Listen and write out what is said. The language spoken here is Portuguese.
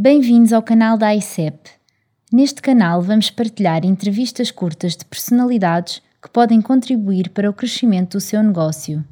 Bem-vindos ao canal da ICEP. Neste canal vamos partilhar entrevistas curtas de personalidades que podem contribuir para o crescimento do seu negócio.